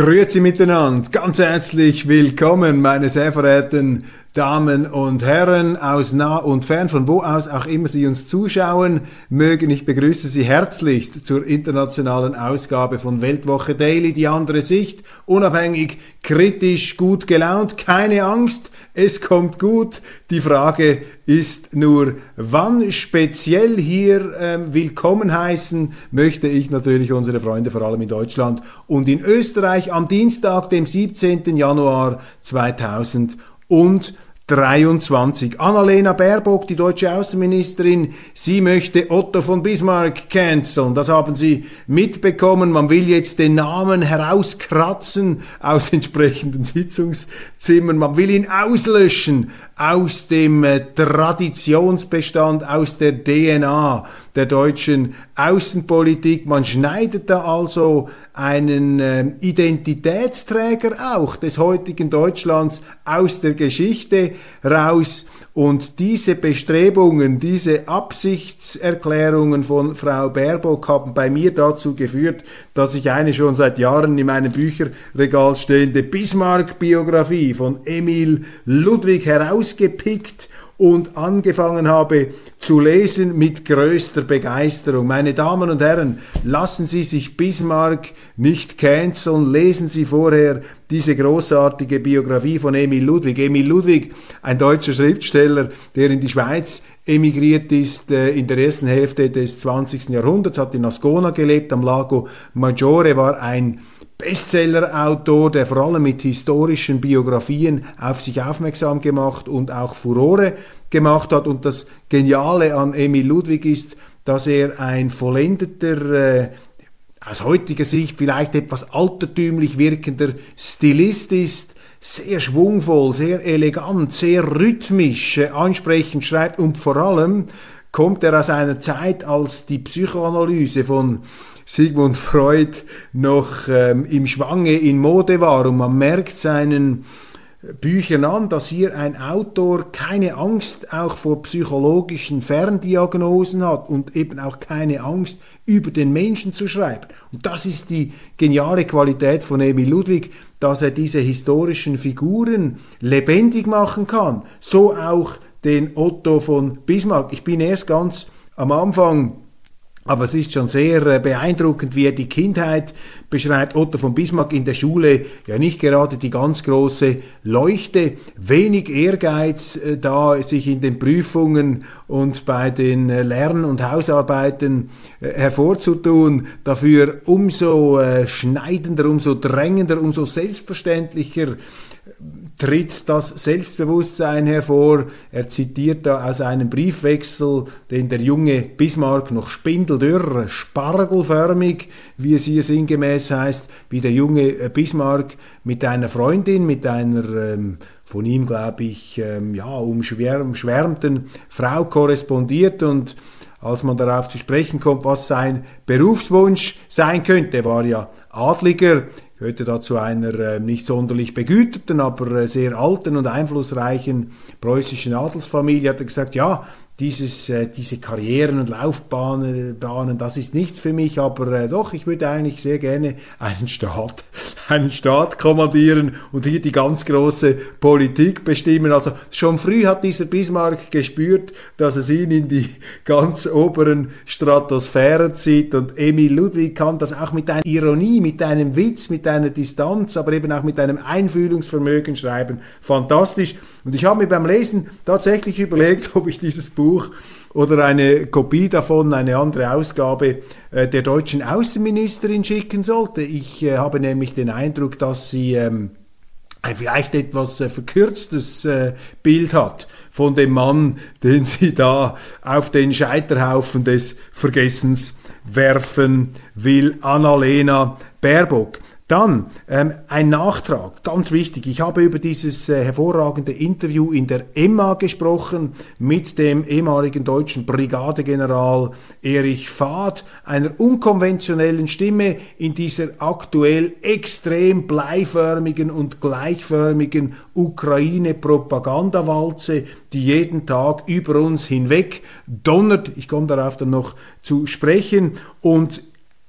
Grüezi miteinander, ganz herzlich willkommen, meine sehr verehrten Damen und Herren aus nah und fern, von wo aus auch immer Sie uns zuschauen mögen. Ich begrüße Sie herzlichst zur internationalen Ausgabe von Weltwoche Daily, die andere Sicht, unabhängig, kritisch, gut gelaunt, keine Angst, es kommt gut. Die Frage ist nur, wann speziell hier ähm, willkommen heißen möchte ich natürlich unsere Freunde vor allem in Deutschland und in Österreich am Dienstag, dem 17. Januar 2000 und 23. Annalena Baerbock, die deutsche Außenministerin, sie möchte Otto von Bismarck canceln. Das haben Sie mitbekommen. Man will jetzt den Namen herauskratzen aus entsprechenden Sitzungszimmern. Man will ihn auslöschen aus dem äh, Traditionsbestand, aus der DNA der deutschen Außenpolitik. Man schneidet da also einen äh, Identitätsträger auch des heutigen Deutschlands aus der Geschichte raus. Und diese Bestrebungen, diese Absichtserklärungen von Frau Baerbock haben bei mir dazu geführt, dass ich eine schon seit Jahren in meinem Bücherregal stehende Bismarck-Biografie von Emil Ludwig herausgepickt und angefangen habe zu lesen mit größter Begeisterung. Meine Damen und Herren, lassen Sie sich Bismarck nicht canceln, lesen Sie vorher diese großartige Biografie von Emil Ludwig. Emil Ludwig, ein deutscher Schriftsteller, der in die Schweiz emigriert ist äh, in der ersten Hälfte des 20. Jahrhunderts, hat in Ascona gelebt, am Lago Maggiore, war ein Bestseller-Autor, der vor allem mit historischen Biografien auf sich aufmerksam gemacht und auch Furore gemacht hat. Und das Geniale an Emil Ludwig ist, dass er ein vollendeter, äh, aus heutiger Sicht vielleicht etwas altertümlich wirkender Stilist ist, sehr schwungvoll, sehr elegant, sehr rhythmisch, äh, ansprechend schreibt und vor allem kommt er aus einer Zeit, als die Psychoanalyse von Sigmund Freud noch ähm, im Schwange in Mode war und man merkt seinen Büchern an, dass hier ein Autor keine Angst auch vor psychologischen Ferndiagnosen hat und eben auch keine Angst über den Menschen zu schreiben. Und das ist die geniale Qualität von Emil Ludwig, dass er diese historischen Figuren lebendig machen kann. So auch den Otto von Bismarck. Ich bin erst ganz am Anfang aber es ist schon sehr äh, beeindruckend, wie er die Kindheit beschreibt. Otto von Bismarck in der Schule, ja nicht gerade die ganz große Leuchte, wenig Ehrgeiz äh, da, sich in den Prüfungen und bei den äh, Lern- und Hausarbeiten hervorzutun. Dafür umso schneidender, umso drängender, umso selbstverständlicher tritt das Selbstbewusstsein hervor. Er zitiert da aus einem Briefwechsel, den der junge Bismarck noch spindeldürr, spargelförmig, wie es hier sinngemäß heißt, wie der junge äh, Bismarck mit einer Freundin, mit einer ähm, von ihm, glaube ich, ähm, ja, umschwärmten Frau korrespondiert und als man darauf zu sprechen kommt, was sein Berufswunsch sein könnte, war ja Adliger, gehörte da zu einer äh, nicht sonderlich begüterten, aber äh, sehr alten und einflussreichen preußischen Adelsfamilie, hat er gesagt, ja, dieses, äh, diese Karrieren und Laufbahnen, Bahnen, das ist nichts für mich, aber äh, doch, ich würde eigentlich sehr gerne einen Staat, einen Staat kommandieren und hier die ganz große Politik bestimmen. Also schon früh hat dieser Bismarck gespürt, dass es ihn in die ganz oberen Stratosphären zieht und Emil Ludwig kann das auch mit einer Ironie, mit einem Witz, mit einer Distanz, aber eben auch mit einem Einfühlungsvermögen schreiben. Fantastisch. Und ich habe mir beim Lesen tatsächlich überlegt, ob ich dieses Buch oder eine Kopie davon, eine andere Ausgabe äh, der deutschen Außenministerin schicken sollte. Ich äh, habe nämlich den Eindruck, dass sie ähm, ein vielleicht etwas äh, verkürztes äh, Bild hat von dem Mann, den sie da auf den Scheiterhaufen des Vergessens werfen will, Annalena Baerbock. Dann ähm, ein Nachtrag, ganz wichtig. Ich habe über dieses äh, hervorragende Interview in der Emma gesprochen mit dem ehemaligen deutschen Brigadegeneral Erich Fahd, einer unkonventionellen Stimme in dieser aktuell extrem bleiförmigen und gleichförmigen Ukraine-Propagandawalze, die jeden Tag über uns hinweg donnert. Ich komme darauf dann noch zu sprechen. Und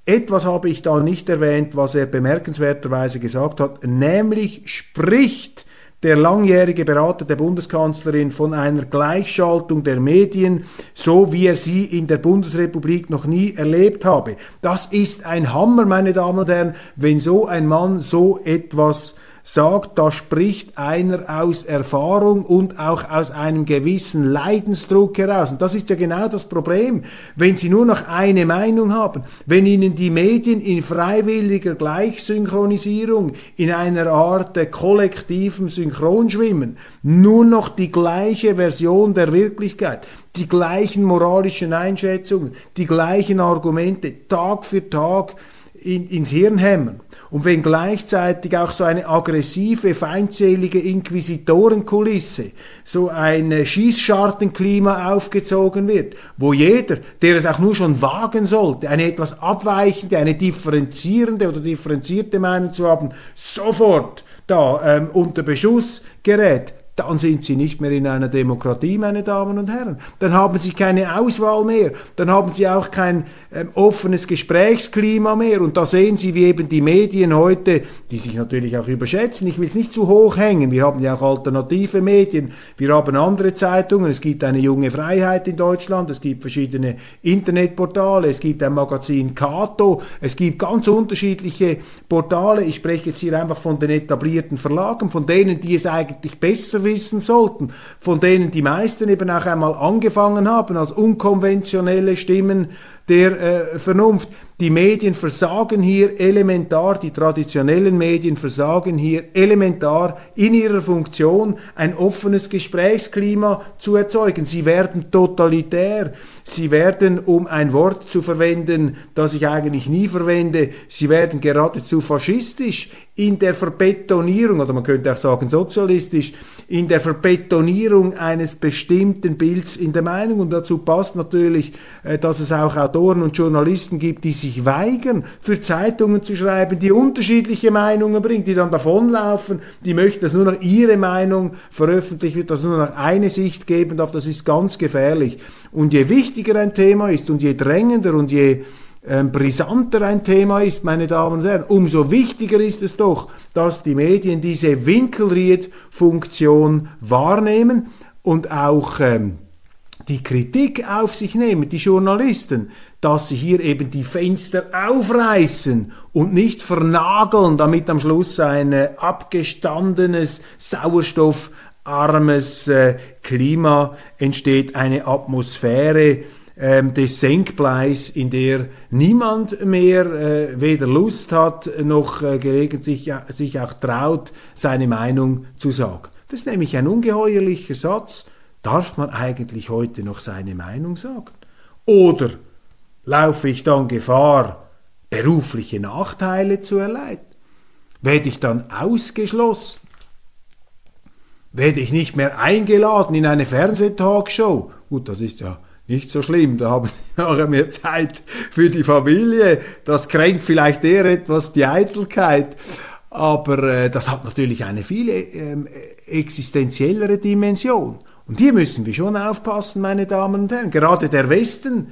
etwas habe ich da nicht erwähnt, was er bemerkenswerterweise gesagt hat, nämlich spricht der langjährige Berater der Bundeskanzlerin von einer Gleichschaltung der Medien, so wie er sie in der Bundesrepublik noch nie erlebt habe. Das ist ein Hammer, meine Damen und Herren, wenn so ein Mann so etwas sagt, da spricht einer aus Erfahrung und auch aus einem gewissen Leidensdruck heraus. Und das ist ja genau das Problem, wenn Sie nur noch eine Meinung haben, wenn Ihnen die Medien in freiwilliger Gleichsynchronisierung, in einer Art der kollektiven Synchronschwimmen, nur noch die gleiche Version der Wirklichkeit, die gleichen moralischen Einschätzungen, die gleichen Argumente Tag für Tag in, ins Hirn hämmern und wenn gleichzeitig auch so eine aggressive, feindselige Inquisitorenkulisse, so ein Schießschartenklima aufgezogen wird, wo jeder, der es auch nur schon wagen sollte, eine etwas abweichende, eine differenzierende oder differenzierte Meinung zu haben, sofort da ähm, unter Beschuss gerät, dann sind Sie nicht mehr in einer Demokratie, meine Damen und Herren. Dann haben Sie keine Auswahl mehr. Dann haben Sie auch kein ähm, offenes Gesprächsklima mehr. Und da sehen Sie, wie eben die Medien heute, die sich natürlich auch überschätzen, ich will es nicht zu hoch hängen. Wir haben ja auch alternative Medien. Wir haben andere Zeitungen. Es gibt eine junge Freiheit in Deutschland. Es gibt verschiedene Internetportale. Es gibt ein Magazin Cato. Es gibt ganz unterschiedliche Portale. Ich spreche jetzt hier einfach von den etablierten Verlagen, von denen, die es eigentlich besser wissen sollten, von denen die meisten eben auch einmal angefangen haben als unkonventionelle Stimmen der äh, Vernunft. Die Medien versagen hier elementar, die traditionellen Medien versagen hier elementar in ihrer Funktion, ein offenes Gesprächsklima zu erzeugen. Sie werden totalitär, sie werden, um ein Wort zu verwenden, das ich eigentlich nie verwende, sie werden geradezu faschistisch in der Verbetonierung, oder man könnte auch sagen sozialistisch, in der Verbetonierung eines bestimmten Bilds in der Meinung. Und dazu passt natürlich, äh, dass es auch Autoren und Journalisten gibt, die sich weigern, für Zeitungen zu schreiben, die unterschiedliche Meinungen bringen, die dann davonlaufen, die möchten, dass nur noch ihre Meinung veröffentlicht wird, dass nur noch eine Sicht geben darf. Das ist ganz gefährlich. Und je wichtiger ein Thema ist und je drängender und je ähm, brisanter ein Thema ist, meine Damen und Herren, umso wichtiger ist es doch, dass die Medien diese Winkelried-Funktion wahrnehmen und auch ähm, die Kritik auf sich nehmen, die Journalisten, dass sie hier eben die Fenster aufreißen und nicht vernageln, damit am Schluss ein äh, abgestandenes, sauerstoffarmes äh, Klima entsteht, eine Atmosphäre, ähm, des Senkbleis, in der niemand mehr äh, weder Lust hat noch äh, gelegentlich sich auch traut, seine Meinung zu sagen. Das ist nämlich ein ungeheuerlicher Satz. Darf man eigentlich heute noch seine Meinung sagen? Oder laufe ich dann Gefahr, berufliche Nachteile zu erleiden? Werde ich dann ausgeschlossen? Werde ich nicht mehr eingeladen in eine Fernsehtalkshow? Gut, das ist ja nicht so schlimm, da haben sie nachher mehr Zeit für die Familie. Das kränkt vielleicht eher etwas die Eitelkeit, aber äh, das hat natürlich eine viel äh, existenziellere Dimension. Und hier müssen wir schon aufpassen, meine Damen und Herren. Gerade der Westen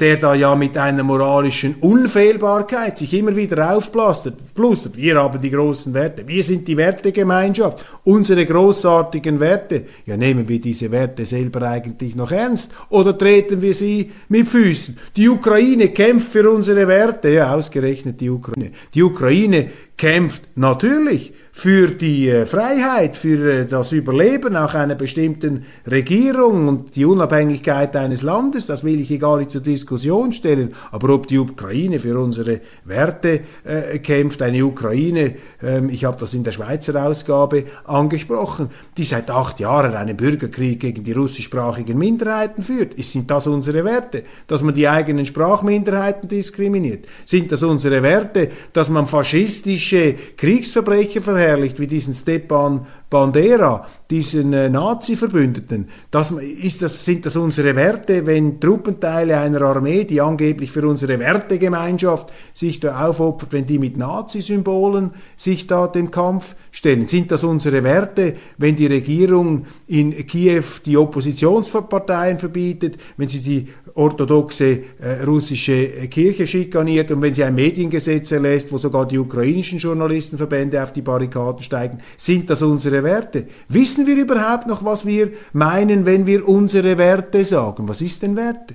der da ja mit einer moralischen Unfehlbarkeit sich immer wieder aufblastert. Plustert. Wir haben die großen Werte. Wir sind die Wertegemeinschaft. Unsere großartigen Werte. Ja, nehmen wir diese Werte selber eigentlich noch ernst? Oder treten wir sie mit Füßen? Die Ukraine kämpft für unsere Werte. Ja, ausgerechnet die Ukraine. Die Ukraine kämpft natürlich für die äh, Freiheit, für äh, das Überleben auch einer bestimmten Regierung und die Unabhängigkeit eines Landes, das will ich hier gar nicht zur Diskussion stellen. Aber ob die Ukraine für unsere Werte äh, kämpft, eine Ukraine, ähm, ich habe das in der Schweizer Ausgabe angesprochen, die seit acht Jahren einen Bürgerkrieg gegen die russischsprachigen Minderheiten führt, sind das unsere Werte, dass man die eigenen Sprachminderheiten diskriminiert? Sind das unsere Werte, dass man faschistische Kriegsverbrecher verhält? Verherrlicht wie diesen Stepan Bandera, diesen äh, Nazi-Verbündeten. Das, ist das, sind das unsere Werte, wenn Truppenteile einer Armee, die angeblich für unsere Wertegemeinschaft sich da aufopfert, wenn die mit Nazi-Symbolen sich da dem Kampf stellen? Sind das unsere Werte, wenn die Regierung in Kiew die Oppositionsparteien verbietet, wenn sie die orthodoxe äh, russische Kirche schikaniert und wenn sie ein Mediengesetz erlässt, wo sogar die ukrainischen Journalistenverbände auf die Barrikaden steigen? Sind das unsere Werte? Wissen wir überhaupt noch, was wir meinen, wenn wir unsere Werte sagen? Was ist denn Werte?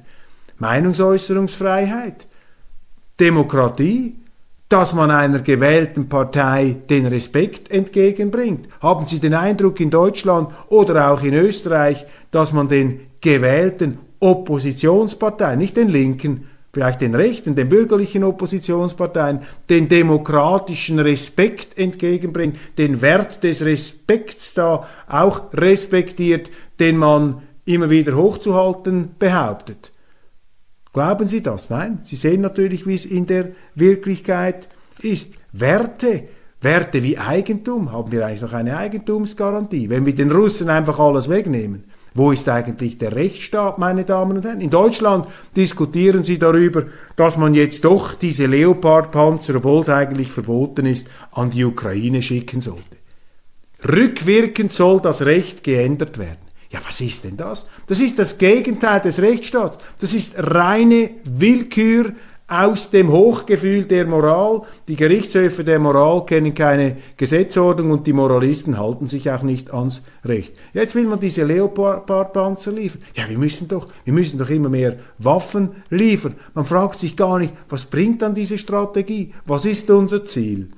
Meinungsäußerungsfreiheit, Demokratie, dass man einer gewählten Partei den Respekt entgegenbringt. Haben Sie den Eindruck in Deutschland oder auch in Österreich, dass man den gewählten Oppositionsparteien, nicht den Linken, vielleicht den rechten, den bürgerlichen Oppositionsparteien, den demokratischen Respekt entgegenbringt, den Wert des Respekts da auch respektiert, den man immer wieder hochzuhalten behauptet. Glauben Sie das? Nein, Sie sehen natürlich, wie es in der Wirklichkeit ist. Werte, Werte wie Eigentum, haben wir eigentlich noch eine Eigentumsgarantie. Wenn wir den Russen einfach alles wegnehmen, wo ist eigentlich der Rechtsstaat, meine Damen und Herren? In Deutschland diskutieren sie darüber, dass man jetzt doch diese Leopard-Panzer, obwohl es eigentlich verboten ist, an die Ukraine schicken sollte. Rückwirkend soll das Recht geändert werden. Ja, was ist denn das? Das ist das Gegenteil des Rechtsstaats. Das ist reine Willkür aus dem Hochgefühl der Moral. Die Gerichtshöfe der Moral kennen keine Gesetzordnung und die Moralisten halten sich auch nicht ans Recht. Jetzt will man diese Leopardpanzer liefern. Ja, wir müssen doch, wir müssen doch immer mehr Waffen liefern. Man fragt sich gar nicht, was bringt dann diese Strategie? Was ist unser Ziel?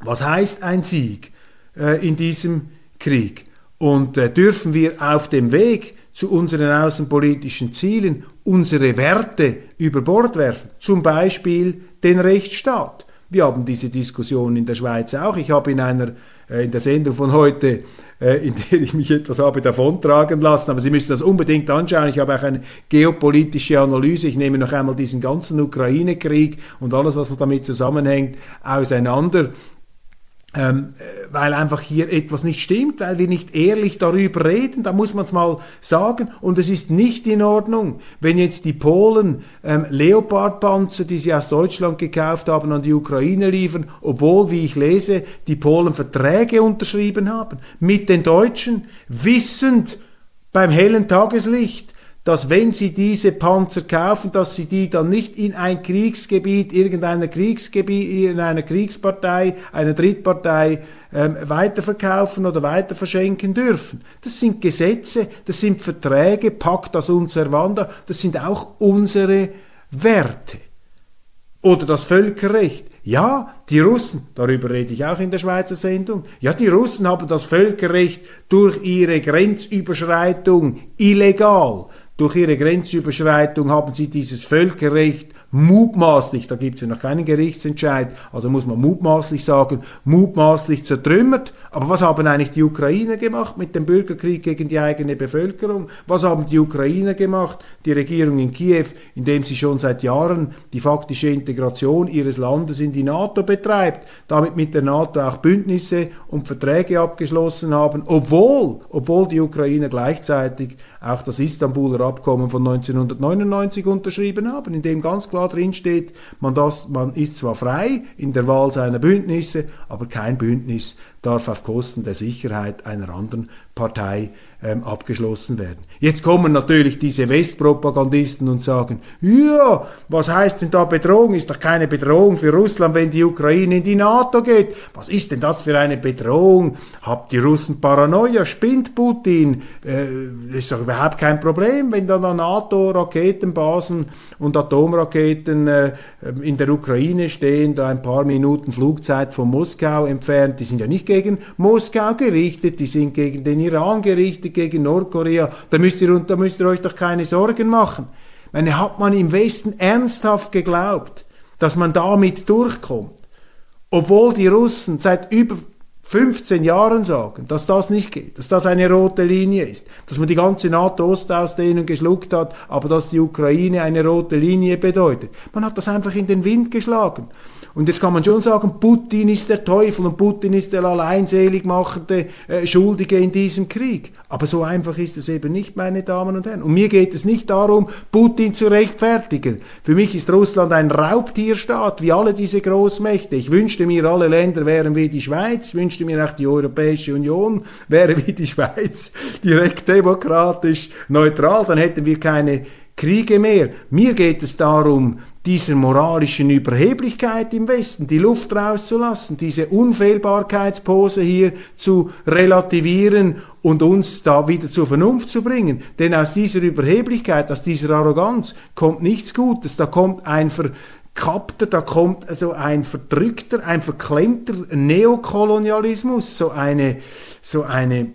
Was heißt ein Sieg äh, in diesem Krieg? Und äh, dürfen wir auf dem Weg zu unseren außenpolitischen Zielen unsere Werte über Bord werfen, zum Beispiel den Rechtsstaat. Wir haben diese Diskussion in der Schweiz auch. Ich habe in einer äh, in der Sendung von heute, äh, in der ich mich etwas habe davontragen lassen, aber Sie müssen das unbedingt anschauen. Ich habe auch eine geopolitische Analyse. Ich nehme noch einmal diesen ganzen Ukraine-Krieg und alles, was damit zusammenhängt, auseinander ähm, äh, weil einfach hier etwas nicht stimmt, weil wir nicht ehrlich darüber reden, da muss man es mal sagen. Und es ist nicht in Ordnung, wenn jetzt die Polen ähm, Leopardpanzer, die sie aus Deutschland gekauft haben, an die Ukraine liefern, obwohl, wie ich lese, die Polen Verträge unterschrieben haben mit den Deutschen, wissend beim hellen Tageslicht, dass wenn sie diese Panzer kaufen, dass sie die dann nicht in ein Kriegsgebiet, irgendeiner Kriegsgebiet, in einer Kriegspartei, einer Drittpartei ähm, weiterverkaufen oder weiter verschenken dürfen. Das sind Gesetze, das sind Verträge, Pacta sunt servanda, das sind auch unsere Werte. Oder das Völkerrecht. Ja, die Russen, darüber rede ich auch in der Schweizer Sendung, ja, die Russen haben das Völkerrecht durch ihre Grenzüberschreitung illegal durch ihre Grenzüberschreitung haben sie dieses Völkerrecht mutmaßlich, da gibt es ja noch keinen Gerichtsentscheid, also muss man mutmaßlich sagen, mutmaßlich zertrümmert. Aber was haben eigentlich die Ukrainer gemacht mit dem Bürgerkrieg gegen die eigene Bevölkerung? Was haben die Ukrainer gemacht, die Regierung in Kiew, indem sie schon seit Jahren die faktische Integration ihres Landes in die NATO betreibt, damit mit der NATO auch Bündnisse und Verträge abgeschlossen haben, obwohl, obwohl die Ukrainer gleichzeitig auch das Istanbuler Abkommen von 1999 unterschrieben haben, in dem ganz klar drin steht, man, das, man ist zwar frei in der Wahl seiner Bündnisse, aber kein Bündnis darf auf Kosten der Sicherheit einer anderen Partei ähm, abgeschlossen werden. Jetzt kommen natürlich diese Westpropagandisten und sagen, ja, was heißt denn da Bedrohung? Ist doch keine Bedrohung für Russland, wenn die Ukraine in die NATO geht. Was ist denn das für eine Bedrohung? Habt die Russen Paranoia? Spinnt Putin? Äh, ist doch überhaupt kein Problem, wenn dann NATO-Raketenbasen und Atomraketen äh, in der Ukraine stehen, da ein paar Minuten Flugzeit von Moskau entfernt. Die sind ja nicht gegen Moskau gerichtet, die sind gegen den Iran gerichtet gegen Nordkorea, da müsst ihr, da müsst ihr euch doch keine Sorgen machen. meine, hat man im Westen ernsthaft geglaubt, dass man damit durchkommt, obwohl die Russen seit über 15 Jahren sagen, dass das nicht geht, dass das eine rote Linie ist, dass man die ganze NATO-Ostausdehnung geschluckt hat, aber dass die Ukraine eine rote Linie bedeutet. Man hat das einfach in den Wind geschlagen. Und jetzt kann man schon sagen, Putin ist der Teufel und Putin ist der alleinselig machende äh, Schuldige in diesem Krieg. Aber so einfach ist es eben nicht, meine Damen und Herren. Und mir geht es nicht darum, Putin zu rechtfertigen. Für mich ist Russland ein Raubtierstaat, wie alle diese Großmächte. Ich wünschte mir, alle Länder wären wie die Schweiz, ich wünschte mir auch die Europäische Union wäre wie die Schweiz, direkt demokratisch neutral, dann hätten wir keine Kriege mehr. Mir geht es darum, dieser moralischen Überheblichkeit im Westen die Luft rauszulassen, diese Unfehlbarkeitspose hier zu relativieren und uns da wieder zur Vernunft zu bringen. Denn aus dieser Überheblichkeit, aus dieser Arroganz kommt nichts Gutes, da kommt ein verkappter, da kommt also ein verdrückter, ein verklemmter Neokolonialismus, so eine, so eine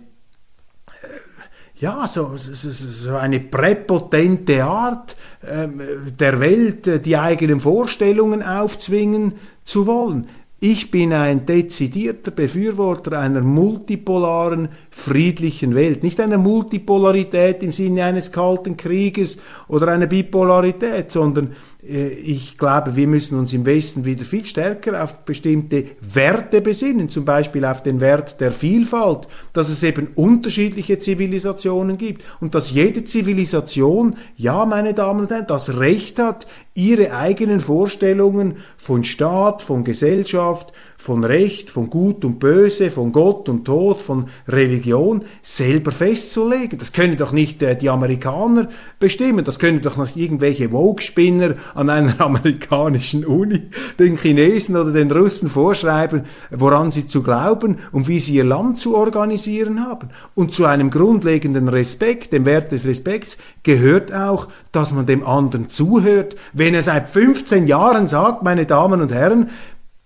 ja, so, so, so eine präpotente Art ähm, der Welt, äh, die eigenen Vorstellungen aufzwingen zu wollen. Ich bin ein dezidierter Befürworter einer multipolaren, friedlichen Welt. Nicht einer Multipolarität im Sinne eines kalten Krieges oder einer Bipolarität, sondern ich glaube, wir müssen uns im Westen wieder viel stärker auf bestimmte Werte besinnen, zum Beispiel auf den Wert der Vielfalt, dass es eben unterschiedliche Zivilisationen gibt und dass jede Zivilisation, ja, meine Damen und Herren, das Recht hat, ihre eigenen Vorstellungen von Staat, von Gesellschaft, von Recht, von Gut und Böse, von Gott und Tod, von Religion selber festzulegen. Das können doch nicht äh, die Amerikaner bestimmen, das können doch nicht irgendwelche Vogue-Spinner an einer amerikanischen Uni den Chinesen oder den Russen vorschreiben, woran sie zu glauben und wie sie ihr Land zu organisieren haben. Und zu einem grundlegenden Respekt, dem Wert des Respekts, gehört auch, dass man dem anderen zuhört. Wenn er seit 15 Jahren sagt, meine Damen und Herren,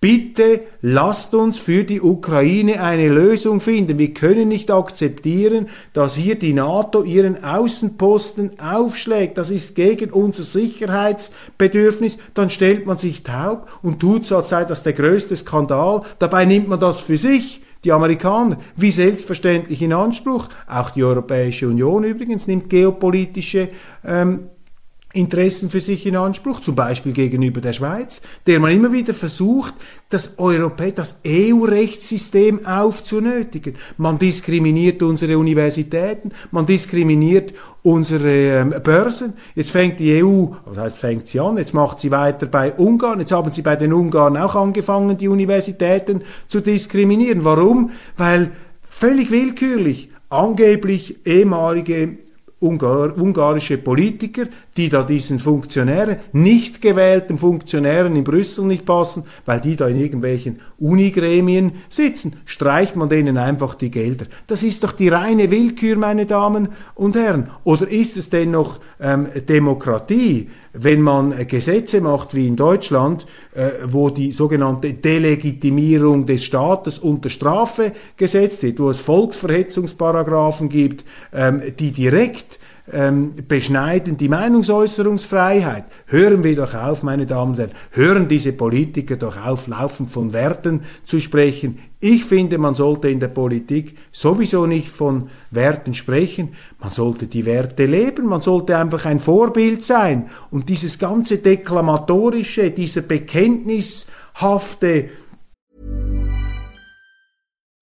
Bitte lasst uns für die Ukraine eine Lösung finden. Wir können nicht akzeptieren, dass hier die NATO ihren Außenposten aufschlägt. Das ist gegen unser Sicherheitsbedürfnis. Dann stellt man sich taub und tut so, als sei das der größte Skandal. Dabei nimmt man das für sich. Die Amerikaner, wie selbstverständlich in Anspruch. Auch die Europäische Union übrigens nimmt geopolitische ähm, Interessen für sich in Anspruch, zum Beispiel gegenüber der Schweiz, der man immer wieder versucht, das das EU-Rechtssystem aufzunötigen. Man diskriminiert unsere Universitäten, man diskriminiert unsere ähm, Börsen. Jetzt fängt die EU, was heißt fängt sie an, jetzt macht sie weiter bei Ungarn, jetzt haben sie bei den Ungarn auch angefangen, die Universitäten zu diskriminieren. Warum? Weil völlig willkürlich angeblich ehemalige Ungar, ungarische Politiker, die da diesen Funktionären, nicht gewählten Funktionären in Brüssel nicht passen, weil die da in irgendwelchen Unigremien sitzen, streicht man denen einfach die Gelder. Das ist doch die reine Willkür, meine Damen und Herren. Oder ist es denn noch ähm, Demokratie, wenn man äh, Gesetze macht wie in Deutschland, äh, wo die sogenannte Delegitimierung des Staates unter Strafe gesetzt wird, wo es Volksverhetzungsparagraphen gibt, ähm, die direkt ähm, beschneiden die Meinungsäußerungsfreiheit. Hören wir doch auf, meine Damen und Herren, hören diese Politiker doch auf, laufend von Werten zu sprechen. Ich finde, man sollte in der Politik sowieso nicht von Werten sprechen, man sollte die Werte leben, man sollte einfach ein Vorbild sein. Und dieses ganze Deklamatorische, dieser bekenntnishafte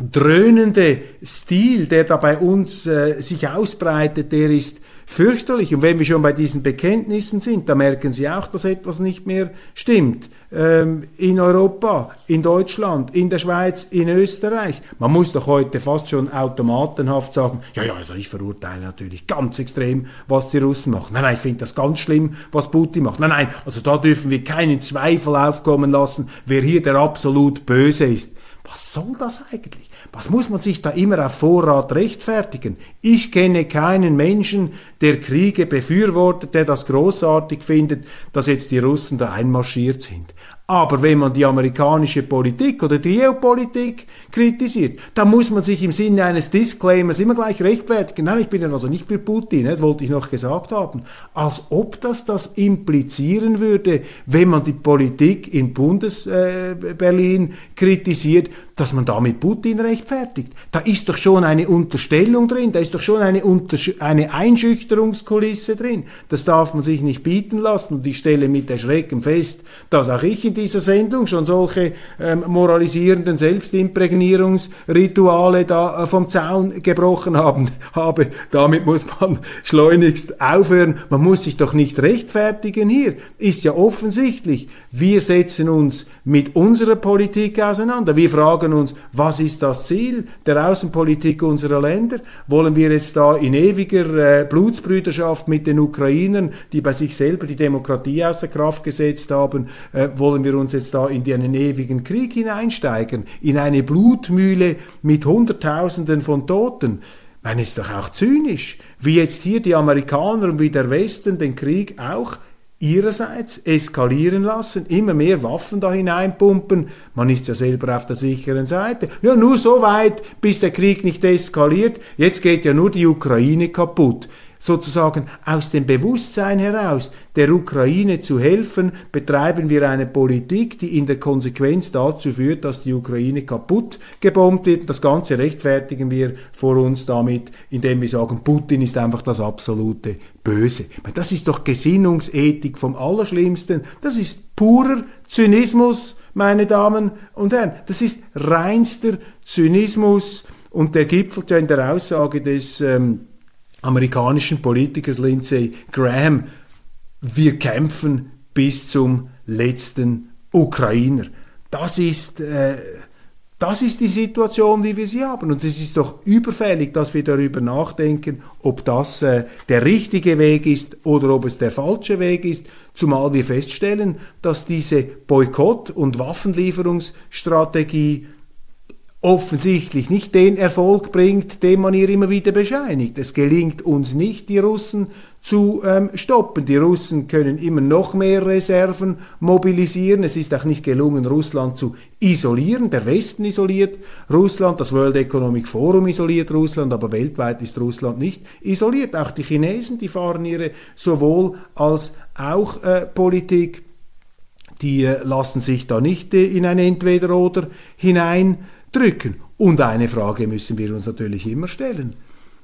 dröhnende Stil, der da bei uns äh, sich ausbreitet, der ist fürchterlich. Und wenn wir schon bei diesen Bekenntnissen sind, da merken Sie auch, dass etwas nicht mehr stimmt. Ähm, in Europa, in Deutschland, in der Schweiz, in Österreich. Man muss doch heute fast schon automatenhaft sagen, ja, ja, also ich verurteile natürlich ganz extrem, was die Russen machen. Nein, nein, ich finde das ganz schlimm, was Putin macht. Nein, nein, also da dürfen wir keinen Zweifel aufkommen lassen, wer hier der absolut Böse ist. Was soll das eigentlich? Was muss man sich da immer auf Vorrat rechtfertigen? Ich kenne keinen Menschen, der Kriege befürwortet, der das großartig findet, dass jetzt die Russen da einmarschiert sind. Aber wenn man die amerikanische Politik oder die Geopolitik kritisiert, dann muss man sich im Sinne eines Disclaimers immer gleich rechtfertigen. Nein, ich bin ja also nicht für Putin, das wollte ich noch gesagt haben. Als ob das das implizieren würde, wenn man die Politik in Bundesberlin äh, kritisiert, dass man damit Putin rechtfertigt. Da ist doch schon eine Unterstellung drin, da ist doch schon eine, eine Einschüchterungskulisse drin. Das darf man sich nicht bieten lassen. Und ich stelle mit Erschrecken fest, dass auch ich in dieser Sendung schon solche ähm, moralisierenden Selbstimprägnierungsrituale da äh, vom Zaun gebrochen haben, habe. Damit muss man schleunigst aufhören. Man muss sich doch nicht rechtfertigen hier. Ist ja offensichtlich. Wir setzen uns mit unserer Politik auseinander. Wir fragen uns, was ist das Ziel der Außenpolitik unserer Länder? Wollen wir jetzt da in ewiger äh, Blutsbrüderschaft mit den Ukrainern, die bei sich selber die Demokratie außer Kraft gesetzt haben, äh, wollen wir uns jetzt da in einen ewigen Krieg hineinsteigen, in eine Blutmühle mit Hunderttausenden von Toten? Man ist doch auch zynisch, wie jetzt hier die Amerikaner und wie der Westen den Krieg auch ihrerseits eskalieren lassen, immer mehr Waffen da hineinpumpen. Man ist ja selber auf der sicheren Seite. Ja, nur so weit, bis der Krieg nicht eskaliert. Jetzt geht ja nur die Ukraine kaputt sozusagen aus dem Bewusstsein heraus, der Ukraine zu helfen, betreiben wir eine Politik, die in der Konsequenz dazu führt, dass die Ukraine kaputt gebombt wird. Das Ganze rechtfertigen wir vor uns damit, indem wir sagen, Putin ist einfach das absolute Böse. Das ist doch Gesinnungsethik vom Allerschlimmsten. Das ist purer Zynismus, meine Damen und Herren. Das ist reinster Zynismus und der gipfelt ja in der Aussage des ähm, amerikanischen Politikers Lindsey Graham, wir kämpfen bis zum letzten Ukrainer. Das ist, äh, das ist die Situation, wie wir sie haben. Und es ist doch überfällig, dass wir darüber nachdenken, ob das äh, der richtige Weg ist oder ob es der falsche Weg ist. Zumal wir feststellen, dass diese Boykott- und Waffenlieferungsstrategie offensichtlich nicht den Erfolg bringt, den man ihr immer wieder bescheinigt. Es gelingt uns nicht, die Russen zu ähm, stoppen. Die Russen können immer noch mehr Reserven mobilisieren. Es ist auch nicht gelungen, Russland zu isolieren. Der Westen isoliert Russland, das World Economic Forum isoliert Russland, aber weltweit ist Russland nicht isoliert. Auch die Chinesen, die fahren ihre sowohl als auch äh, Politik, die äh, lassen sich da nicht äh, in ein Entweder-Oder hinein drücken. Und eine Frage müssen wir uns natürlich immer stellen.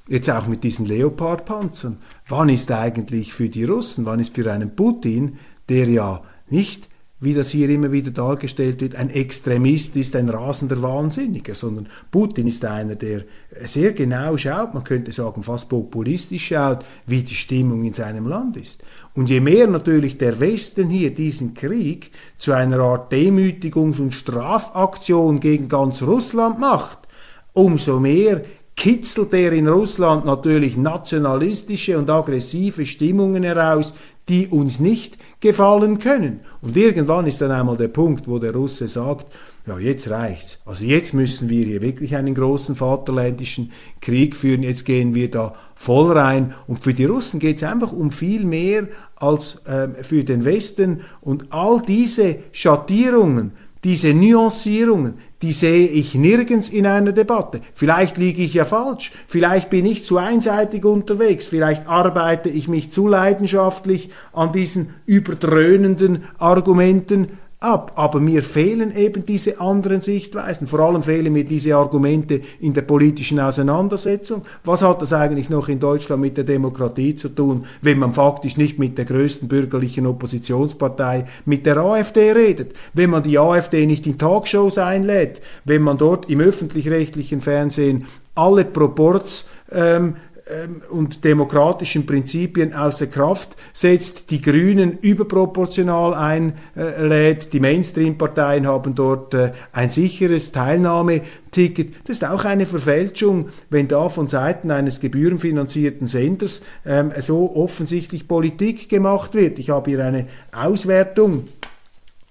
Jetzt auch mit diesen Leopard-Panzern. Wann ist eigentlich für die Russen, wann ist für einen Putin, der ja nicht wie das hier immer wieder dargestellt wird, ein Extremist ist ein rasender Wahnsinniger, sondern Putin ist einer, der sehr genau schaut, man könnte sagen fast populistisch schaut, wie die Stimmung in seinem Land ist. Und je mehr natürlich der Westen hier diesen Krieg zu einer Art Demütigungs- und Strafaktion gegen ganz Russland macht, umso mehr kitzelt er in Russland natürlich nationalistische und aggressive Stimmungen heraus, die uns nicht gefallen können. Und irgendwann ist dann einmal der Punkt, wo der Russe sagt, ja, jetzt reicht's. Also jetzt müssen wir hier wirklich einen großen vaterländischen Krieg führen, jetzt gehen wir da voll rein. Und für die Russen geht es einfach um viel mehr als äh, für den Westen. Und all diese Schattierungen, diese Nuancierungen, die sehe ich nirgends in einer Debatte. Vielleicht liege ich ja falsch, vielleicht bin ich zu einseitig unterwegs, vielleicht arbeite ich mich zu leidenschaftlich an diesen überdröhnenden Argumenten ab. Aber mir fehlen eben diese anderen Sichtweisen. Vor allem fehlen mir diese Argumente in der politischen Auseinandersetzung. Was hat das eigentlich noch in Deutschland mit der Demokratie zu tun, wenn man faktisch nicht mit der größten bürgerlichen Oppositionspartei, mit der AfD redet? Wenn man die AfD nicht in Talkshows einlädt? Wenn man dort im öffentlich-rechtlichen Fernsehen alle Proports ähm, und demokratischen Prinzipien außer Kraft setzt, die Grünen überproportional einlädt, die Mainstream-Parteien haben dort äh, ein sicheres Teilnahmeticket. Das ist auch eine Verfälschung, wenn da von Seiten eines gebührenfinanzierten Senders ähm, so offensichtlich Politik gemacht wird. Ich habe hier eine Auswertung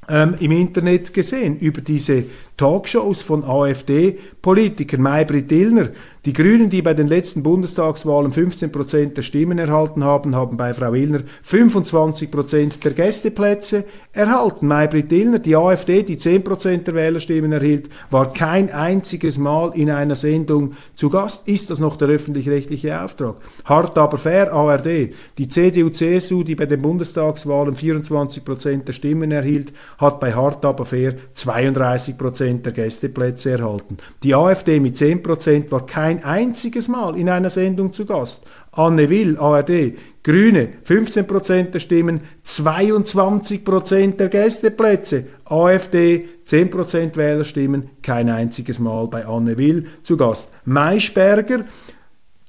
ähm, im Internet gesehen über diese Talkshows von AfD-Politikern. Maybrit Illner, die Grünen, die bei den letzten Bundestagswahlen 15 Prozent der Stimmen erhalten haben, haben bei Frau Illner 25 Prozent der Gästeplätze erhalten. Maybrit Illner, die AfD, die 10 Prozent der Wählerstimmen erhielt, war kein einziges Mal in einer Sendung zu Gast. Ist das noch der öffentlich-rechtliche Auftrag? Hart aber fair, ARD. Die CDU-CSU, die bei den Bundestagswahlen 24 Prozent der Stimmen erhielt, hat bei Hart aber fair 32 Prozent der Gästeplätze erhalten. Die AfD mit 10 Prozent war kein ein einziges Mal in einer Sendung zu Gast. Anne Will, ARD, Grüne, 15% der Stimmen, 22% der Gästeplätze. AfD, 10% Wählerstimmen, kein einziges Mal bei Anne Will zu Gast. Maischberger,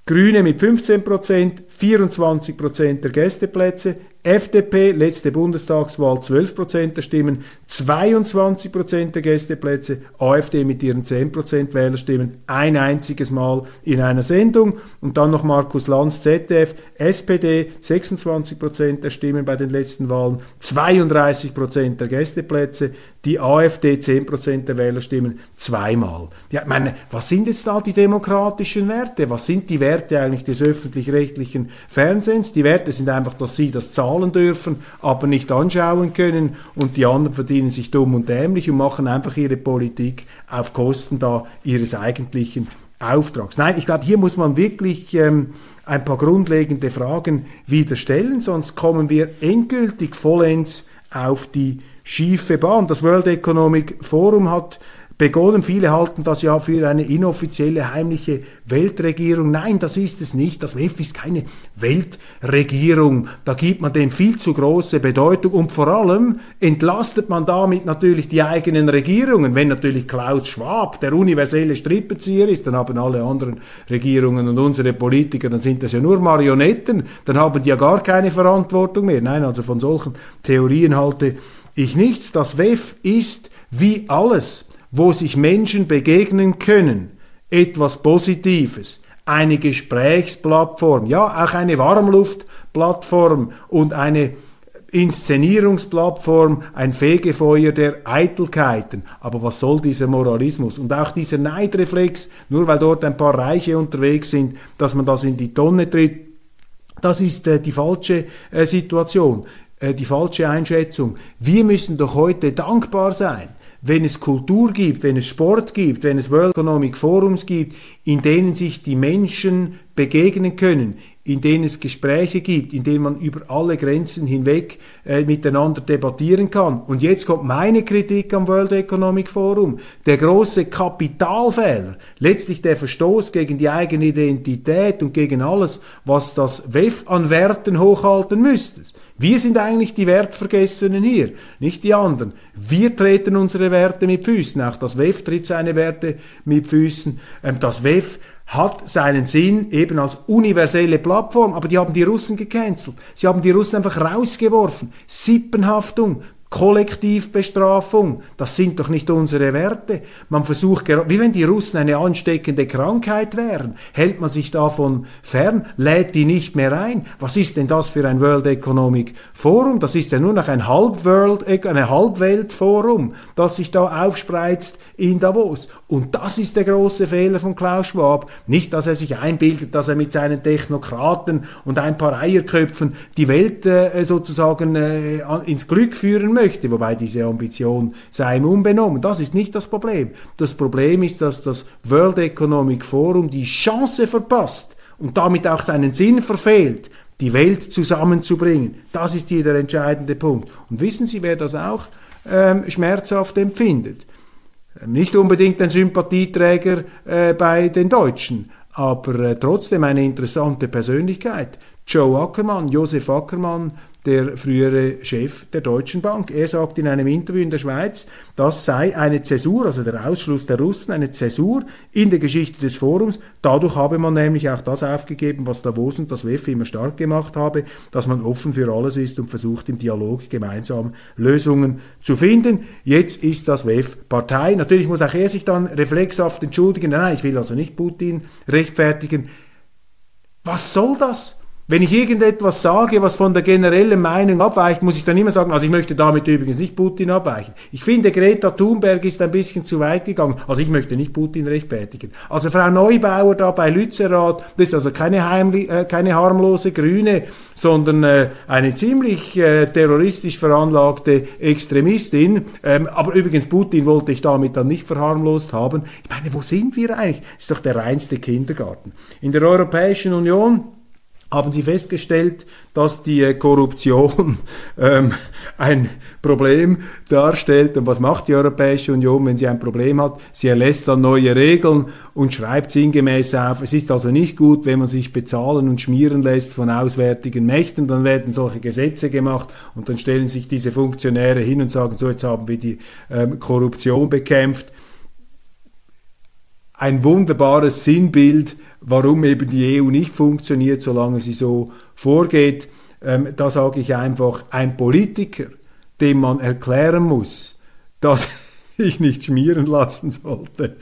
Grüne mit 15%, 24% der Gästeplätze, FDP, letzte Bundestagswahl 12% der Stimmen, 22% der Gästeplätze, AfD mit ihren 10% Wählerstimmen, ein einziges Mal in einer Sendung und dann noch Markus Lanz, ZDF, SPD, 26% der Stimmen bei den letzten Wahlen, 32% der Gästeplätze, die AfD 10% der Wählerstimmen zweimal. Ja, meine, was sind jetzt da die demokratischen Werte? Was sind die Werte eigentlich des öffentlich-rechtlichen Fernsehens? Die Werte sind einfach, dass sie das zahlen dürfen, aber nicht anschauen können und die anderen verdienen sich dumm und dämlich und machen einfach ihre Politik auf Kosten da ihres eigentlichen Auftrags. Nein, ich glaube, hier muss man wirklich ähm, ein paar grundlegende Fragen wieder stellen, sonst kommen wir endgültig vollends auf die schiefe Bahn. Das World Economic Forum hat begonnen. Viele halten das ja für eine inoffizielle, heimliche Weltregierung. Nein, das ist es nicht. Das WEF ist keine Weltregierung. Da gibt man dem viel zu große Bedeutung und vor allem entlastet man damit natürlich die eigenen Regierungen. Wenn natürlich Klaus Schwab der universelle Strippenzieher ist, dann haben alle anderen Regierungen und unsere Politiker, dann sind das ja nur Marionetten, dann haben die ja gar keine Verantwortung mehr. Nein, also von solchen Theorien halte ich nichts. Das WEF ist wie alles wo sich Menschen begegnen können, etwas Positives, eine Gesprächsplattform, ja auch eine Warmluftplattform und eine Inszenierungsplattform, ein Fegefeuer der Eitelkeiten. Aber was soll dieser Moralismus? Und auch dieser Neidreflex, nur weil dort ein paar Reiche unterwegs sind, dass man das in die Tonne tritt, das ist äh, die falsche äh, Situation, äh, die falsche Einschätzung. Wir müssen doch heute dankbar sein wenn es Kultur gibt, wenn es Sport gibt, wenn es World Economic Forums gibt, in denen sich die Menschen begegnen können, in denen es Gespräche gibt, in denen man über alle Grenzen hinweg äh, miteinander debattieren kann. Und jetzt kommt meine Kritik am World Economic Forum. Der große Kapitalfehler, letztlich der Verstoß gegen die eigene Identität und gegen alles, was das WEF an Werten hochhalten müsste. Wir sind eigentlich die Wertvergessenen hier, nicht die anderen. Wir treten unsere Werte mit Füßen, auch das WEF tritt seine Werte mit Füßen. Ähm, das WEF hat seinen Sinn eben als universelle Plattform, aber die haben die Russen gecancelt. Sie haben die Russen einfach rausgeworfen. Sippenhaftung, Kollektivbestrafung, das sind doch nicht unsere Werte. Man versucht, wie wenn die Russen eine ansteckende Krankheit wären, hält man sich davon fern, lädt die nicht mehr ein. Was ist denn das für ein World Economic Forum? Das ist ja nur noch ein Halbworld, äh, eine Halbweltforum, das sich da aufspreizt in Davos. Und das ist der große Fehler von Klaus Schwab. Nicht, dass er sich einbildet, dass er mit seinen Technokraten und ein paar Eierköpfen die Welt äh, sozusagen äh, ins Glück führen möchte, wobei diese Ambition sei ihm unbenommen. Das ist nicht das Problem. Das Problem ist, dass das World Economic Forum die Chance verpasst und damit auch seinen Sinn verfehlt, die Welt zusammenzubringen. Das ist hier der entscheidende Punkt. Und wissen Sie, wer das auch ähm, schmerzhaft empfindet? Nicht unbedingt ein Sympathieträger äh, bei den Deutschen, aber äh, trotzdem eine interessante Persönlichkeit. Joe Ackermann, Josef Ackermann, der frühere Chef der Deutschen Bank. Er sagt in einem Interview in der Schweiz, das sei eine Zäsur, also der Ausschluss der Russen, eine Zäsur in der Geschichte des Forums. Dadurch habe man nämlich auch das aufgegeben, was Davos und das WEF immer stark gemacht habe, dass man offen für alles ist und versucht im Dialog gemeinsam Lösungen zu finden. Jetzt ist das WEF Partei. Natürlich muss auch er sich dann reflexhaft entschuldigen. Nein, ich will also nicht Putin rechtfertigen. Was soll das? Wenn ich irgendetwas sage, was von der generellen Meinung abweicht, muss ich dann immer sagen, also ich möchte damit übrigens nicht Putin abweichen. Ich finde, Greta Thunberg ist ein bisschen zu weit gegangen. Also ich möchte nicht Putin rechtfertigen. Also Frau Neubauer da bei Lützerath, das ist also keine, heimli äh, keine harmlose Grüne, sondern äh, eine ziemlich äh, terroristisch veranlagte Extremistin. Ähm, aber übrigens, Putin wollte ich damit dann nicht verharmlost haben. Ich meine, wo sind wir eigentlich? Das ist doch der reinste Kindergarten. In der Europäischen Union haben Sie festgestellt, dass die Korruption ähm, ein Problem darstellt. Und was macht die Europäische Union, wenn sie ein Problem hat? Sie erlässt dann neue Regeln und schreibt sinngemäß auf, es ist also nicht gut, wenn man sich bezahlen und schmieren lässt von auswärtigen Mächten. Dann werden solche Gesetze gemacht und dann stellen sich diese Funktionäre hin und sagen, so jetzt haben wir die ähm, Korruption bekämpft. Ein wunderbares Sinnbild warum eben die EU nicht funktioniert, solange sie so vorgeht. Ähm, da sage ich einfach, ein Politiker, dem man erklären muss, dass ich nicht schmieren lassen sollte.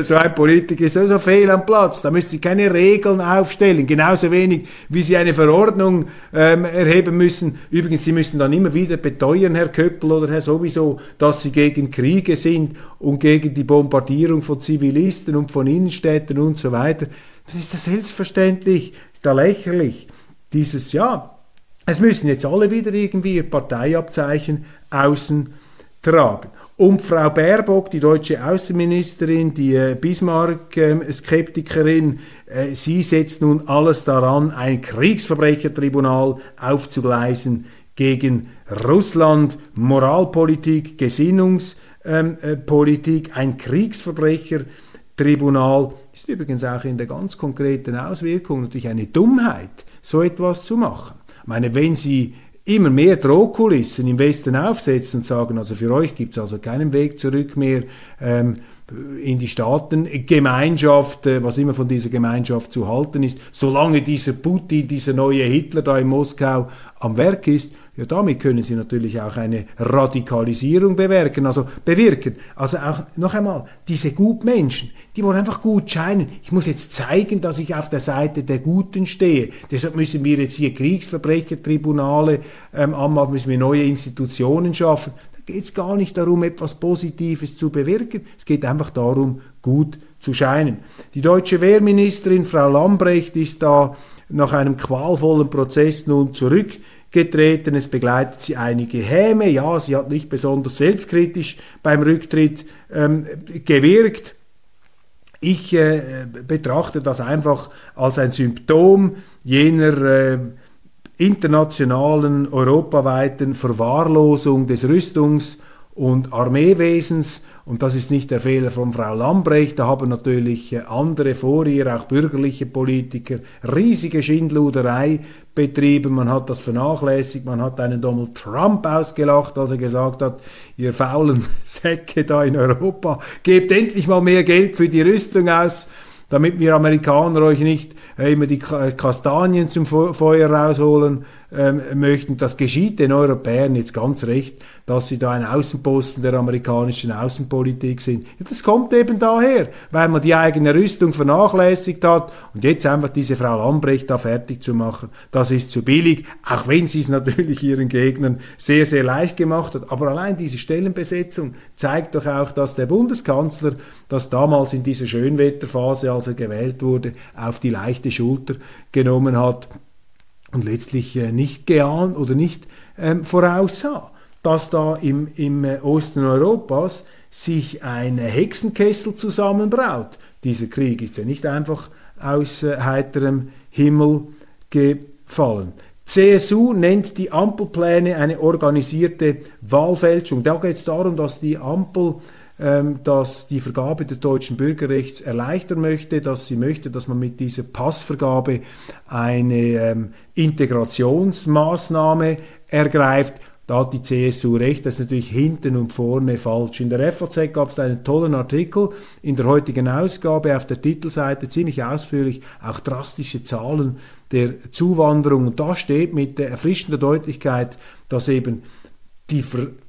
So ein Politiker ist also fehl am Platz. Da müssen Sie keine Regeln aufstellen. Genauso wenig, wie Sie eine Verordnung ähm, erheben müssen. Übrigens, Sie müssen dann immer wieder beteuern, Herr Köppel oder Herr sowieso, dass Sie gegen Kriege sind und gegen die Bombardierung von Zivilisten und von Innenstädten und so weiter. Das ist ja selbstverständlich, ist ja lächerlich. Dieses Jahr. Es müssen jetzt alle wieder irgendwie ihr Parteiabzeichen außen tragen. Und Frau Baerbock, die deutsche Außenministerin, die äh, Bismarck-Skeptikerin, äh, sie setzt nun alles daran, ein Kriegsverbrechertribunal aufzugleisen gegen Russland, Moralpolitik, Gesinnungspolitik, ähm, äh, ein Kriegsverbrechertribunal ist übrigens auch in der ganz konkreten Auswirkung natürlich eine Dummheit, so etwas zu machen. Ich meine, wenn Sie immer mehr Drohkulissen im Westen aufsetzen und sagen, also für euch gibt es also keinen Weg zurück mehr ähm, in die Staatengemeinschaft, äh, was immer von dieser Gemeinschaft zu halten ist, solange dieser Putin, dieser neue Hitler da in Moskau am Werk ist, ja, damit können Sie natürlich auch eine Radikalisierung bewirken, also bewirken. Also auch noch einmal, diese Gutmenschen, die wollen einfach gut scheinen. Ich muss jetzt zeigen, dass ich auf der Seite der Guten stehe. Deshalb müssen wir jetzt hier Kriegsverbrechertribunale ähm, anmachen, müssen wir neue Institutionen schaffen. Da geht es gar nicht darum, etwas Positives zu bewirken. Es geht einfach darum, gut zu scheinen. Die deutsche Wehrministerin Frau Lambrecht ist da nach einem qualvollen Prozess nun zurück getreten. Es begleitet sie einige Häme. Ja, sie hat nicht besonders selbstkritisch beim Rücktritt ähm, gewirkt. Ich äh, betrachte das einfach als ein Symptom jener äh, internationalen, europaweiten Verwahrlosung des Rüstungs- und Armeewesens. Und das ist nicht der Fehler von Frau Lambrecht, da haben natürlich äh, andere vor ihr, auch bürgerliche Politiker, riesige Schindluderei betrieben, man hat das vernachlässigt, man hat einen Donald Trump ausgelacht, als er gesagt hat, ihr faulen Säcke da in Europa, gebt endlich mal mehr Geld für die Rüstung aus, damit wir Amerikaner euch nicht immer die Kastanien zum Feuer rausholen ähm, möchten. Das geschieht den Europäern jetzt ganz recht, dass sie da ein Außenposten der amerikanischen Außenpolitik sind. Ja, das kommt eben daher, weil man die eigene Rüstung vernachlässigt hat und jetzt einfach diese Frau Lambrecht da fertig zu machen, das ist zu billig, auch wenn sie es natürlich ihren Gegnern sehr, sehr leicht gemacht hat. Aber allein diese Stellenbesetzung zeigt doch auch, dass der Bundeskanzler das damals in dieser Schönwetterphase, als er gewählt wurde, auf die leichte Schulter genommen hat und letztlich äh, nicht geahnt oder nicht ähm, voraussah, dass da im, im äh, Osten Europas sich ein Hexenkessel zusammenbraut. Dieser Krieg ist ja nicht einfach aus äh, heiterem Himmel gefallen. CSU nennt die Ampelpläne eine organisierte Wahlfälschung. Da geht es darum, dass die Ampel ähm, dass die Vergabe des deutschen Bürgerrechts erleichtern möchte, dass sie möchte, dass man mit dieser Passvergabe eine ähm, Integrationsmaßnahme ergreift. Da hat die CSU recht, das ist natürlich hinten und vorne falsch. In der FAZ gab es einen tollen Artikel in der heutigen Ausgabe auf der Titelseite, ziemlich ausführlich, auch drastische Zahlen der Zuwanderung. Und da steht mit erfrischender Deutlichkeit, dass eben die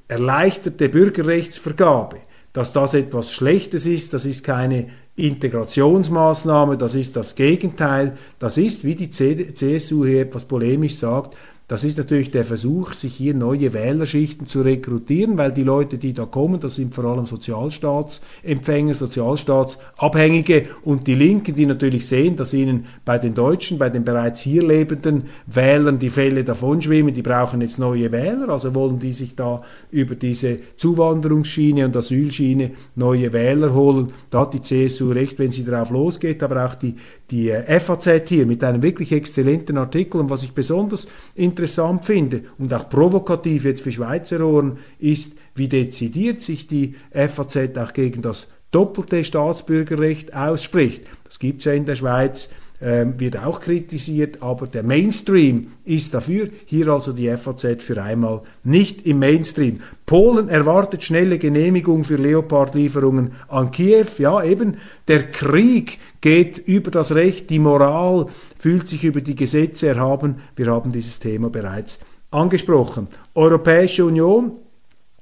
erleichterte Bürgerrechtsvergabe dass das etwas Schlechtes ist, das ist keine Integrationsmaßnahme, das ist das Gegenteil, das ist, wie die CSU hier etwas polemisch sagt, das ist natürlich der Versuch, sich hier neue Wählerschichten zu rekrutieren, weil die Leute, die da kommen, das sind vor allem Sozialstaatsempfänger, Sozialstaatsabhängige und die Linken, die natürlich sehen, dass ihnen bei den Deutschen, bei den bereits hier lebenden Wählern die Fälle davonschwimmen, die brauchen jetzt neue Wähler, also wollen die sich da über diese Zuwanderungsschiene und Asylschiene neue Wähler holen. Da hat die CSU recht, wenn sie darauf losgeht, aber auch die, die äh, FAZ hier mit einem wirklich exzellenten Artikel und was ich besonders interessant finde und auch provokativ jetzt für Schweizer Ohren ist, wie dezidiert sich die FAZ auch gegen das doppelte Staatsbürgerrecht ausspricht. Das gibt es ja in der Schweiz ähm, wird auch kritisiert, aber der Mainstream ist dafür. Hier also die FAZ für einmal nicht im Mainstream. Polen erwartet schnelle Genehmigung für Leopard-Lieferungen an Kiew. Ja, eben, der Krieg geht über das Recht, die Moral fühlt sich über die Gesetze erhaben. Wir haben dieses Thema bereits angesprochen. Europäische Union,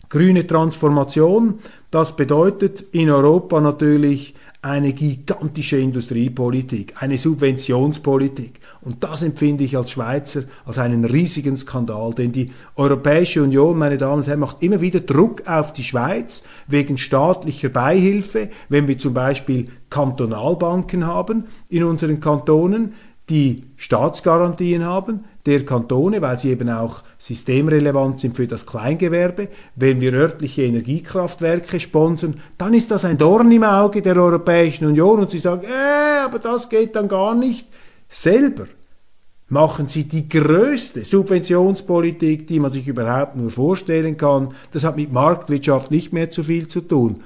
grüne Transformation, das bedeutet in Europa natürlich eine gigantische Industriepolitik, eine Subventionspolitik. Und das empfinde ich als Schweizer als einen riesigen Skandal, denn die Europäische Union, meine Damen und Herren, macht immer wieder Druck auf die Schweiz wegen staatlicher Beihilfe, wenn wir zum Beispiel Kantonalbanken haben in unseren Kantonen, die Staatsgarantien haben, der Kantone, weil sie eben auch systemrelevant sind für das Kleingewerbe. Wenn wir örtliche Energiekraftwerke sponsern, dann ist das ein Dorn im Auge der Europäischen Union und sie sagen, äh, aber das geht dann gar nicht. Selber machen sie die größte Subventionspolitik, die man sich überhaupt nur vorstellen kann. Das hat mit Marktwirtschaft nicht mehr zu viel zu tun.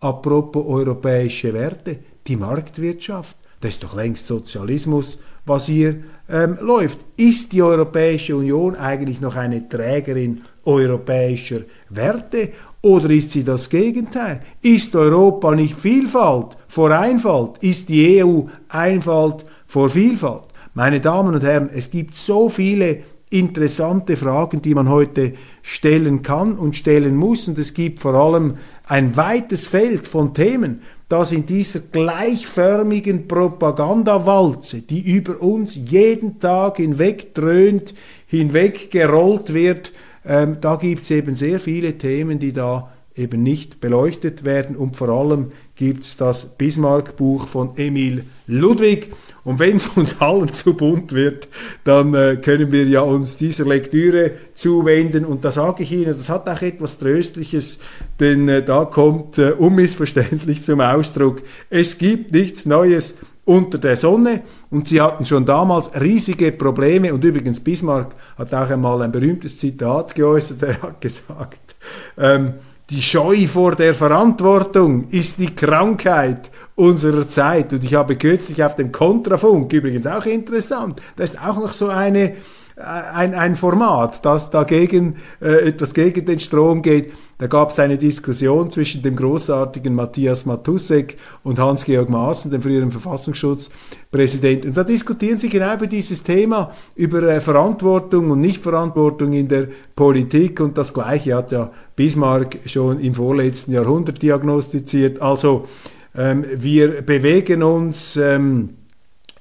Apropos europäische Werte, die Marktwirtschaft, das ist doch längst Sozialismus was hier ähm, läuft. Ist die Europäische Union eigentlich noch eine Trägerin europäischer Werte oder ist sie das Gegenteil? Ist Europa nicht Vielfalt vor Einfalt? Ist die EU Einfalt vor Vielfalt? Meine Damen und Herren, es gibt so viele interessante Fragen, die man heute stellen kann und stellen muss. Und es gibt vor allem ein weites Feld von Themen, dass in dieser gleichförmigen Propagandawalze, die über uns jeden Tag hinweg dröhnt, hinweg gerollt wird, ähm, da gibt es eben sehr viele Themen, die da eben nicht beleuchtet werden. Und vor allem gibt es das Bismarck-Buch von Emil Ludwig und wenn es uns allen zu bunt wird, dann äh, können wir ja uns dieser Lektüre zuwenden. Und da sage ich Ihnen, das hat auch etwas Tröstliches, denn äh, da kommt äh, unmissverständlich zum Ausdruck, es gibt nichts Neues unter der Sonne. Und sie hatten schon damals riesige Probleme. Und übrigens Bismarck hat auch einmal ein berühmtes Zitat geäußert, er hat gesagt, ähm, die Scheu vor der Verantwortung ist die Krankheit unserer Zeit. Und ich habe kürzlich auf dem Kontrafunk, übrigens auch interessant, da ist auch noch so eine ein, ein Format, das dagegen äh, etwas gegen den Strom geht. Da gab es eine Diskussion zwischen dem großartigen Matthias Matusek und Hans-Georg Maaßen, dem früheren Verfassungsschutzpräsidenten. Und da diskutieren sie genau über dieses Thema, über äh, Verantwortung und Nichtverantwortung in der Politik. Und das Gleiche hat ja Bismarck schon im vorletzten Jahrhundert diagnostiziert. Also wir bewegen uns ähm,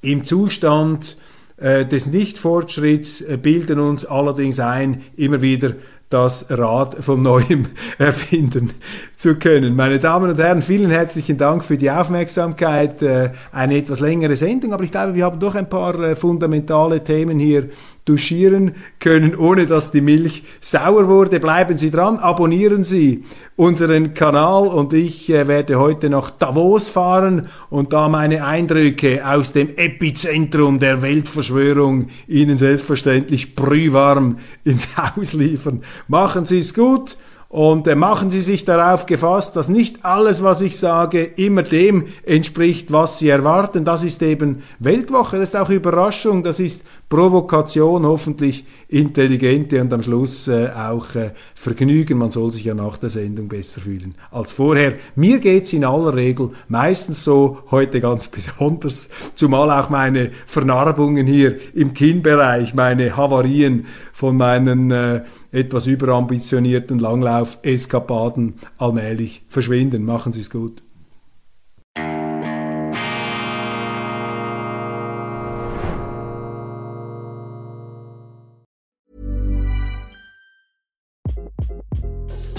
im Zustand äh, des Nichtfortschritts, äh, bilden uns allerdings ein, immer wieder das Rad von neuem erfinden zu können. Meine Damen und Herren, vielen herzlichen Dank für die Aufmerksamkeit. Äh, eine etwas längere Sendung, aber ich glaube, wir haben doch ein paar fundamentale Themen hier duschieren können, ohne dass die Milch sauer wurde. Bleiben Sie dran, abonnieren Sie unseren Kanal und ich äh, werde heute nach Davos fahren und da meine Eindrücke aus dem Epizentrum der Weltverschwörung Ihnen selbstverständlich brühwarm ins Haus liefern. Machen Sie es gut. Und äh, machen Sie sich darauf gefasst, dass nicht alles, was ich sage, immer dem entspricht, was Sie erwarten. Das ist eben Weltwoche, das ist auch Überraschung, das ist Provokation, hoffentlich intelligente und am Schluss äh, auch äh, Vergnügen. Man soll sich ja nach der Sendung besser fühlen als vorher. Mir geht's in aller Regel meistens so, heute ganz besonders, zumal auch meine Vernarbungen hier im Kinnbereich, meine Havarien von meinen äh, etwas überambitionierten Langlauf-Eskapaden allmählich verschwinden. Machen Sie es gut.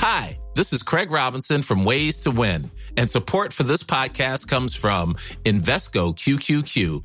Hi, this is Craig Robinson from Ways to Win, and support for this podcast comes from Invesco QQQ